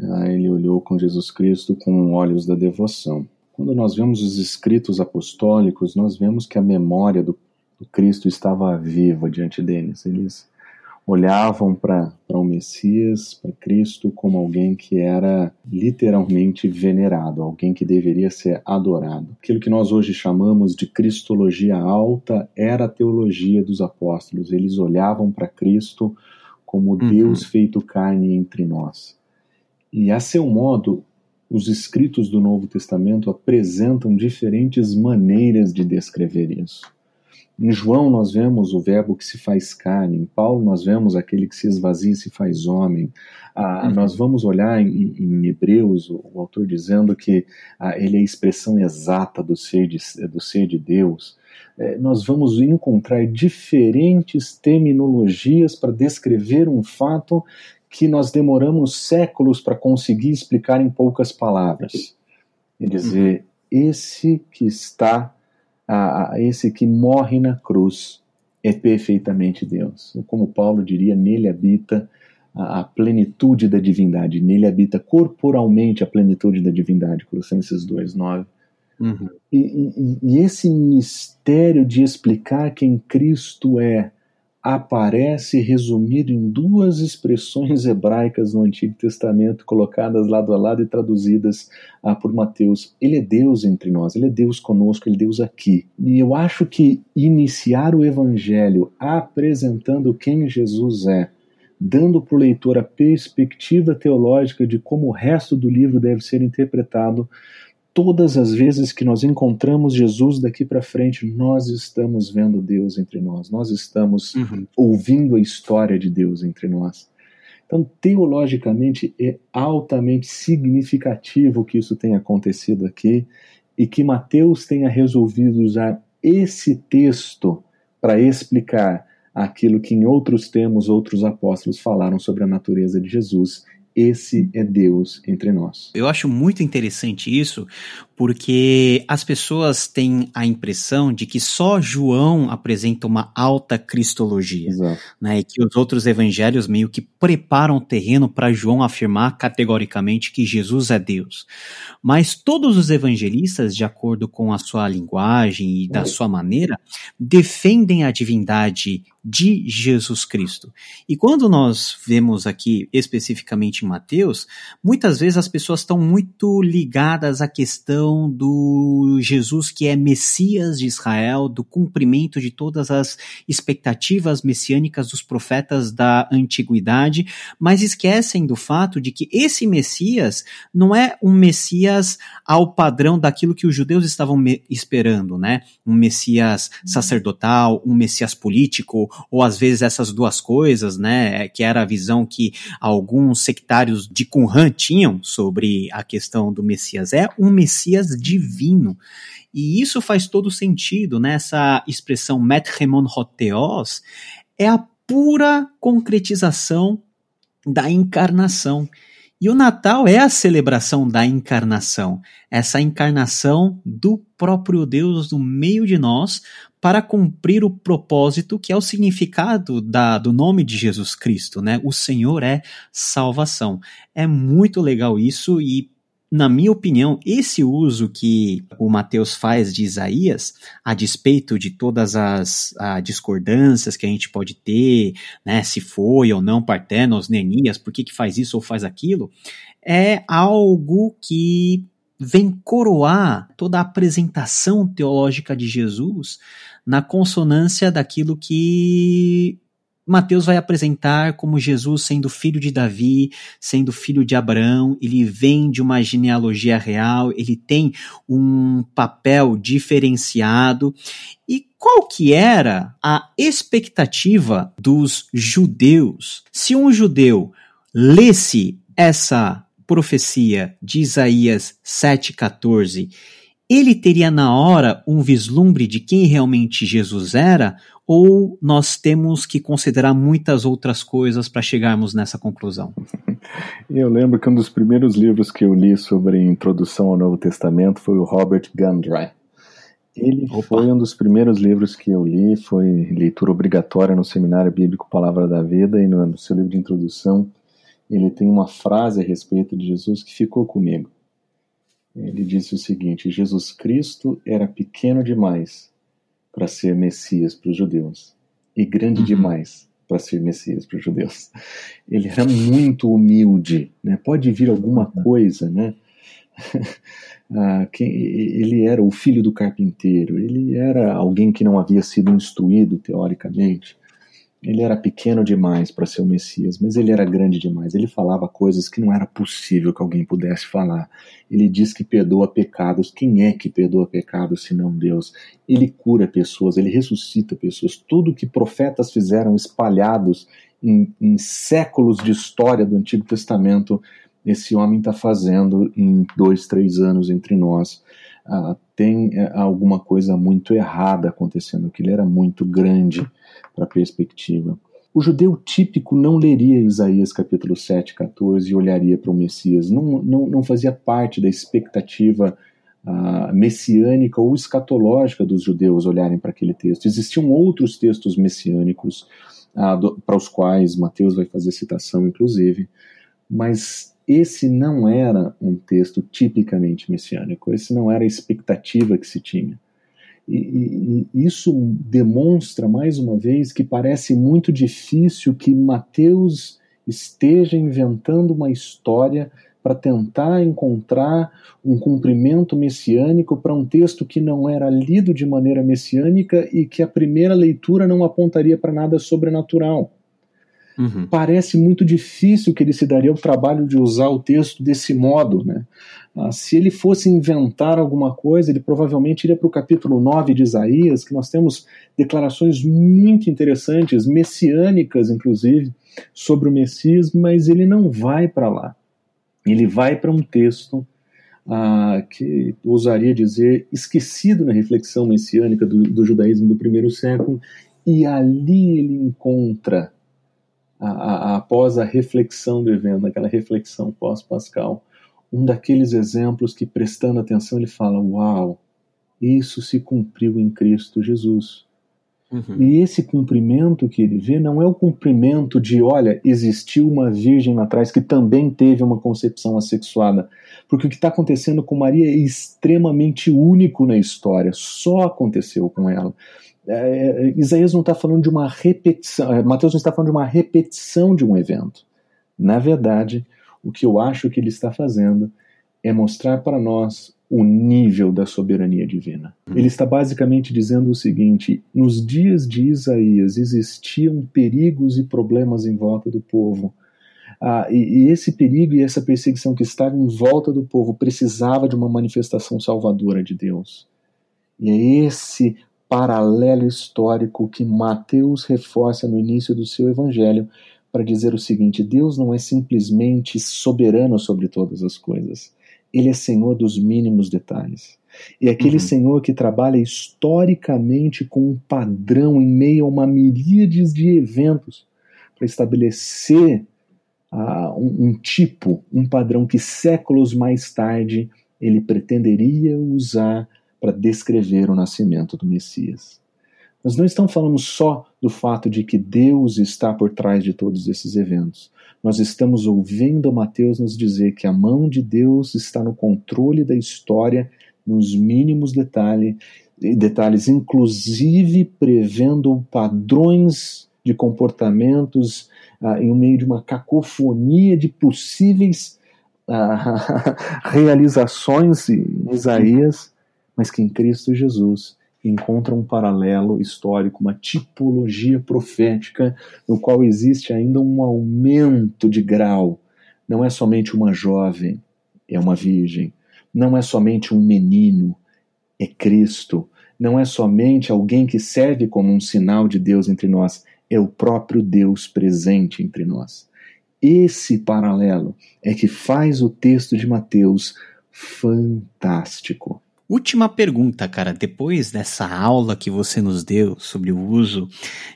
ah, ele olhou com Jesus Cristo com olhos da devoção. Quando nós vemos os escritos apostólicos, nós vemos que a memória do, do Cristo estava viva diante deles. Eles olhavam para o Messias, para Cristo, como alguém que era literalmente venerado, alguém que deveria ser adorado. Aquilo que nós hoje chamamos de cristologia alta era a teologia dos apóstolos. Eles olhavam para Cristo como uhum. Deus feito carne entre nós. E a seu modo, os escritos do Novo Testamento apresentam diferentes maneiras de descrever isso. Em João nós vemos o verbo que se faz carne, em Paulo nós vemos aquele que se esvazia e se faz homem. Ah, uhum. Nós vamos olhar em, em Hebreus o, o, autor dizendo que ah, ele é a expressão exata do ser de, do ser de Deus. É, nós vamos encontrar diferentes terminologias para descrever um fato que nós demoramos séculos para conseguir explicar em poucas palavras. E dizer, uhum. esse que está a, a esse que morre na cruz é perfeitamente Deus. Como Paulo diria, nele habita a, a plenitude da divindade, nele habita corporalmente a plenitude da divindade, Colossenses 2, 9. Uhum. E, e, e, esse mistério de explicar quem Cristo é aparece resumido em duas expressões hebraicas no Antigo Testamento, colocadas lado a lado e traduzidas ah, por Mateus. Ele é Deus entre nós, ele é Deus conosco, ele é Deus aqui. E eu acho que iniciar o Evangelho apresentando quem Jesus é, dando para o leitor a perspectiva teológica de como o resto do livro deve ser interpretado, todas as vezes que nós encontramos Jesus daqui para frente, nós estamos vendo Deus entre nós, nós estamos uhum. ouvindo a história de Deus entre nós. Então, teologicamente, é altamente significativo que isso tenha acontecido aqui e que Mateus tenha resolvido usar esse texto para explicar aquilo que em outros termos outros apóstolos falaram sobre a natureza de Jesus esse é Deus entre nós.
Eu acho muito interessante isso, porque as pessoas têm a impressão de que só João apresenta uma alta cristologia, Exato. né? E que os outros evangelhos meio que preparam o terreno para João afirmar categoricamente que Jesus é Deus. Mas todos os evangelistas, de acordo com a sua linguagem e da sua maneira, defendem a divindade de Jesus Cristo. E quando nós vemos aqui especificamente em Mateus, muitas vezes as pessoas estão muito ligadas à questão do Jesus que é Messias de Israel, do cumprimento de todas as expectativas messiânicas dos profetas da antiguidade, mas esquecem do fato de que esse Messias não é um Messias ao padrão daquilo que os judeus estavam esperando, né? Um Messias sacerdotal, um Messias político, ou às vezes essas duas coisas, né, que era a visão que alguns sectários de Qumran tinham sobre a questão do Messias, é um Messias divino. E isso faz todo sentido, né? Essa expressão metremon hoteos é a pura concretização da encarnação. E o Natal é a celebração da encarnação, essa encarnação do próprio Deus no meio de nós para cumprir o propósito que é o significado da, do nome de Jesus Cristo, né? O Senhor é salvação. É muito legal isso e na minha opinião, esse uso que o Mateus faz de Isaías, a despeito de todas as discordâncias que a gente pode ter, né, se foi ou não Partenos, Nenias, por que, que faz isso ou faz aquilo, é algo que vem coroar toda a apresentação teológica de Jesus na consonância daquilo que Mateus vai apresentar como Jesus sendo filho de Davi, sendo filho de Abraão, ele vem de uma genealogia real, ele tem um papel diferenciado. E qual que era a expectativa dos judeus? Se um judeu lesse essa profecia de Isaías 7,14, ele teria na hora um vislumbre de quem realmente Jesus era, ou nós temos que considerar muitas outras coisas para chegarmos nessa conclusão?
Eu lembro que um dos primeiros livros que eu li sobre introdução ao Novo Testamento foi o Robert Gundry. Ele Opa. foi um dos primeiros livros que eu li, foi leitura obrigatória no Seminário Bíblico Palavra da Vida, e no, no seu livro de introdução ele tem uma frase a respeito de Jesus que ficou comigo. Ele disse o seguinte: Jesus Cristo era pequeno demais para ser Messias para os judeus e grande uhum. demais para ser Messias para os judeus. Ele era muito humilde, né? Pode vir alguma uhum. coisa, né? ah, quem, ele era o filho do carpinteiro, ele era alguém que não havia sido instruído teoricamente. Ele era pequeno demais para ser o Messias, mas ele era grande demais. Ele falava coisas que não era possível que alguém pudesse falar. Ele diz que perdoa pecados. Quem é que perdoa pecados se não Deus? Ele cura pessoas, ele ressuscita pessoas. Tudo que profetas fizeram espalhados em, em séculos de história do Antigo Testamento, esse homem está fazendo em dois, três anos entre nós. Ah, tem é, alguma coisa muito errada acontecendo, que ele era muito grande para a perspectiva. O judeu típico não leria Isaías capítulo 7, 14 e olharia para o Messias. Não, não, não fazia parte da expectativa uh, messiânica ou escatológica dos judeus olharem para aquele texto. Existiam outros textos messiânicos uh, para os quais Mateus vai fazer citação, inclusive, mas esse não era um texto tipicamente messiânico, esse não era a expectativa que se tinha. E, e, e, isso demonstra, mais uma vez, que parece muito difícil que Mateus esteja inventando uma história para tentar encontrar um cumprimento messiânico para um texto que não era lido de maneira messiânica e que a primeira leitura não apontaria para nada sobrenatural. Uhum. Parece muito difícil que ele se daria o trabalho de usar o texto desse modo. Né? Ah, se ele fosse inventar alguma coisa, ele provavelmente iria para o capítulo 9 de Isaías, que nós temos declarações muito interessantes, messiânicas inclusive, sobre o Messias, mas ele não vai para lá. Ele vai para um texto ah, que ousaria dizer esquecido na reflexão messiânica do, do judaísmo do primeiro século, e ali ele encontra a, a, após a reflexão do evento, aquela reflexão pós-pascal, um daqueles exemplos que, prestando atenção, ele fala: Uau, isso se cumpriu em Cristo Jesus. Uhum. E esse cumprimento que ele vê não é o cumprimento de, olha, existiu uma virgem atrás que também teve uma concepção assexuada. Porque o que está acontecendo com Maria é extremamente único na história, só aconteceu com ela. É, é, Isaías não está falando de uma repetição, é, Mateus não está falando de uma repetição de um evento. Na verdade, o que eu acho que ele está fazendo é mostrar para nós o nível da soberania divina. Uhum. Ele está basicamente dizendo o seguinte: nos dias de Isaías existiam perigos e problemas em volta do povo. Ah, e, e, esse perigo e essa perseguição que estava em volta do povo precisava de uma manifestação salvadora de Deus. E é esse paralelo histórico que Mateus reforça no início do seu evangelho para dizer o seguinte: Deus não é simplesmente soberano sobre todas as coisas, ele é senhor dos mínimos detalhes. E aquele uhum. Senhor que trabalha historicamente com um padrão em meio a uma miríade de eventos para estabelecer uh, um, um, tipo, um padrão que séculos mais tarde ele pretenderia usar para descrever o nascimento do Messias. Nós não estamos falando só do fato de que Deus está por trás de todos esses eventos. Nós estamos ouvindo Mateus nos dizer que a mão de Deus está no controle da história, nos mínimos detalhe, detalhes, inclusive prevendo padrões de comportamentos ah, em meio de uma cacofonia de possíveis ah, realizações em Isaías mas que em Cristo Jesus encontra um paralelo histórico, uma tipologia profética, no qual existe ainda um aumento de grau. Não é somente uma jovem, é uma virgem. Não é somente um menino, é Cristo. Não é somente alguém que serve como um sinal de Deus entre nós, é o próprio Deus presente entre nós. Esse paralelo é que faz o texto de Mateus fantástico.
Última pergunta, cara. Depois dessa aula que você nos deu sobre o uso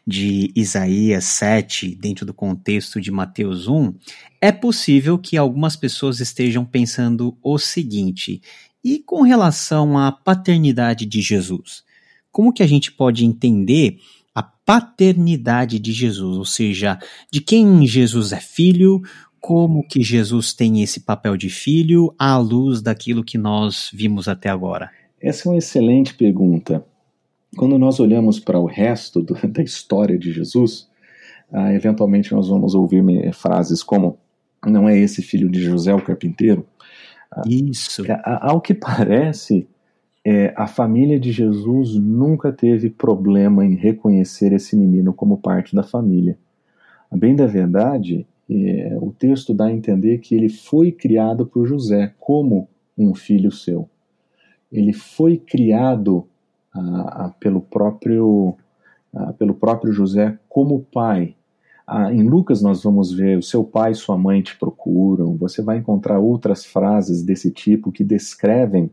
de Isaías 7 dentro do contexto de Mateus 1, é possível que algumas pessoas estejam pensando o seguinte: e com relação à paternidade de Jesus? Como que a gente pode entender a paternidade de Jesus, ou seja, de quem Jesus é filho, como que Jesus tem esse papel de filho à luz daquilo que nós vimos até agora?
Essa é uma excelente pergunta. Quando nós olhamos para o resto do, da história de Jesus, ah, eventualmente nós vamos ouvir frases como: não é esse filho de José o carpinteiro?
Ah, Isso.
Ah, ao que parece, é, a família de Jesus nunca teve problema em reconhecer esse menino como parte da família. Bem da verdade, é, o texto dá a entender que ele foi criado por José como um filho seu. Ele foi criado ah, pelo próprio ah, pelo próprio José como pai. Ah, em Lucas nós vamos ver o seu pai e sua mãe te procuram. Você vai encontrar outras frases desse tipo que descrevem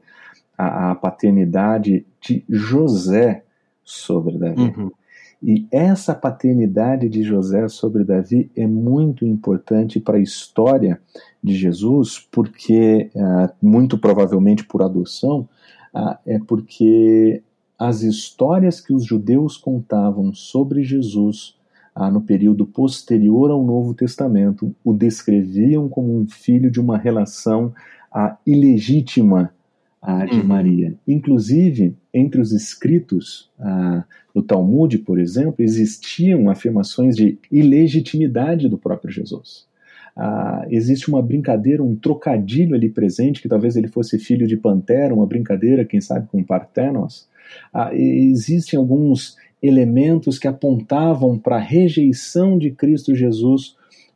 a, a paternidade de José sobre Davi. Uhum. E essa paternidade de José sobre Davi é muito importante para a história de Jesus, porque, uh, muito provavelmente por adoção, uh, é porque as histórias que os judeus contavam sobre Jesus uh, no período posterior ao Novo Testamento o descreviam como um filho de uma relação ilegítima de uhum. Maria. Inclusive, entre os escritos ah, do Talmud, por exemplo, existiam afirmações de ilegitimidade do próprio Jesus. Ah, existe uma brincadeira, um trocadilho ali presente, que talvez ele fosse filho de Pantera, uma brincadeira, quem sabe, com Partenos. Ah, existem alguns elementos que apontavam para a rejeição de Cristo Jesus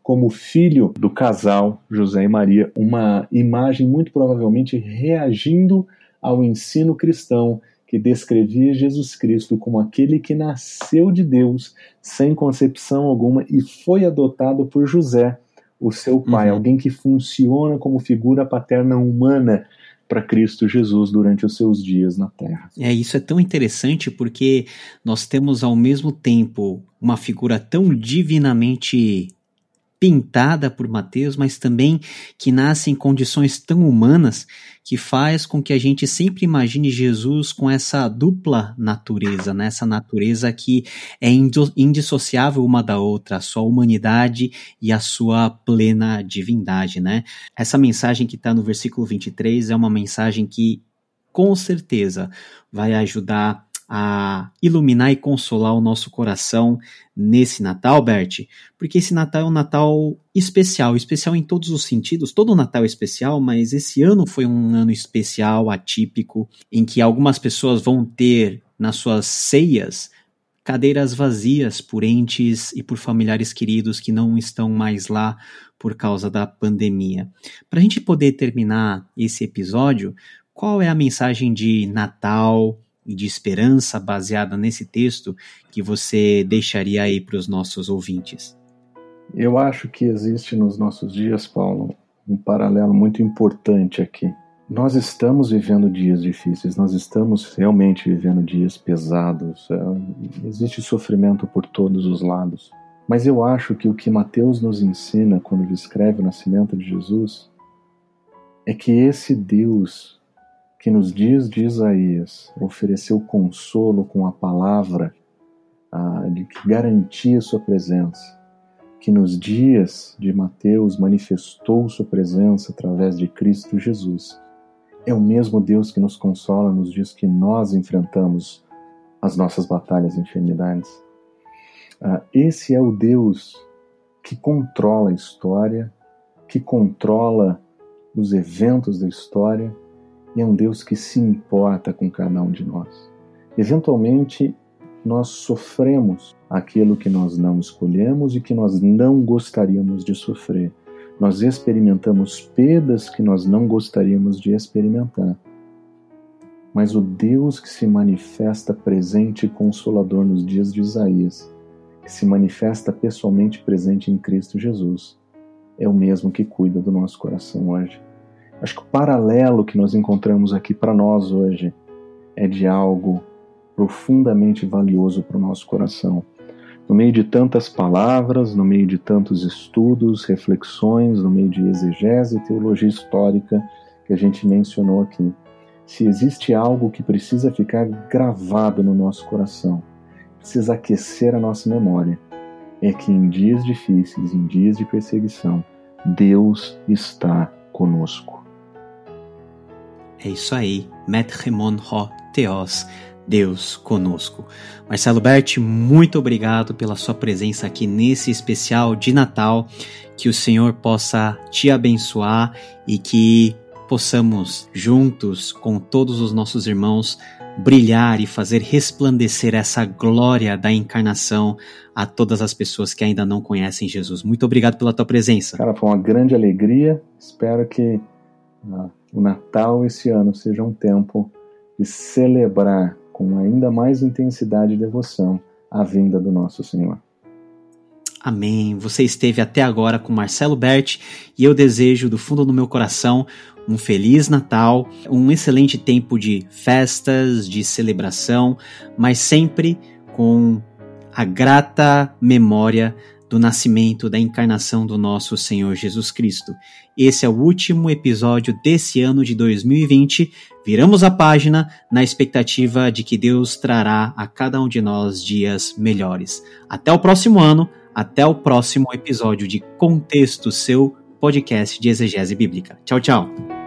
como filho do casal José e Maria, uma imagem muito provavelmente reagindo ao ensino cristão que descrevia Jesus Cristo como aquele que nasceu de Deus sem concepção alguma e foi adotado por José, o seu pai, uhum. alguém que funciona como figura paterna humana para Cristo Jesus durante os seus dias na terra.
É, isso é tão interessante porque nós temos ao mesmo tempo uma figura tão divinamente pintada por Mateus, mas também que nasce em condições tão humanas que faz com que a gente sempre imagine Jesus com essa dupla natureza, né? essa natureza que é indissociável uma da outra, a sua humanidade e a sua plena divindade. Né? Essa mensagem que está no versículo 23 é uma mensagem que com certeza vai ajudar a iluminar e consolar o nosso coração nesse Natal, Bert, porque esse Natal é um Natal especial, especial em todos os sentidos. Todo Natal é especial, mas esse ano foi um ano especial, atípico, em que algumas pessoas vão ter nas suas ceias cadeiras vazias por entes e por familiares queridos que não estão mais lá por causa da pandemia. Para a gente poder terminar esse episódio, qual é a mensagem de Natal, e de esperança baseada nesse texto que você deixaria aí para os nossos ouvintes?
Eu acho que existe nos nossos dias, Paulo, um paralelo muito importante aqui. Nós estamos vivendo dias difíceis, nós estamos realmente vivendo dias pesados, é, existe sofrimento por todos os lados. Mas eu acho que o que Mateus nos ensina quando descreve o nascimento de Jesus é que esse Deus que nos dias de Isaías ofereceu consolo com a palavra ah, de que garantia sua presença, que nos dias de Mateus manifestou sua presença através de Cristo Jesus. É o mesmo Deus que nos consola nos dias que nós enfrentamos as nossas batalhas e enfermidades. Ah, esse é o Deus que controla a história, que controla os eventos da história e é um Deus que se importa com cada um de nós. Eventualmente, nós sofremos aquilo que nós não escolhemos e que nós não gostaríamos de sofrer. Nós experimentamos perdas que nós não gostaríamos de experimentar. Mas o Deus que se manifesta presente e consolador nos dias de Isaías, que se manifesta pessoalmente presente em Cristo Jesus, é o mesmo que cuida do nosso coração hoje. Acho que o paralelo que nós encontramos aqui para nós hoje é de algo profundamente valioso para o nosso coração. No meio de tantas palavras, no meio de tantos estudos, reflexões, no meio de exegese e teologia histórica que a gente mencionou aqui, se existe algo que precisa ficar gravado no nosso coração, precisa aquecer a nossa memória, é que em dias difíceis, em dias de perseguição, Deus está conosco.
É isso aí. Metremon Ho Theos. Deus conosco. Marcelo Berti, muito obrigado pela sua presença aqui nesse especial de Natal. Que o Senhor possa te abençoar e que possamos juntos com todos os nossos irmãos brilhar e fazer resplandecer essa glória da encarnação a todas as pessoas que ainda não conhecem Jesus. Muito obrigado pela tua presença.
Cara, foi uma grande alegria. Espero que o Natal esse ano seja um tempo de celebrar com ainda mais intensidade e devoção a vinda do nosso Senhor.
Amém. Você esteve até agora com Marcelo Berti e eu desejo do fundo do meu coração um feliz Natal, um excelente tempo de festas, de celebração, mas sempre com a grata memória do nascimento, da encarnação do nosso Senhor Jesus Cristo. Esse é o último episódio desse ano de 2020. Viramos a página na expectativa de que Deus trará a cada um de nós dias melhores. Até o próximo ano, até o próximo episódio de Contexto, seu podcast de exegese bíblica. Tchau, tchau.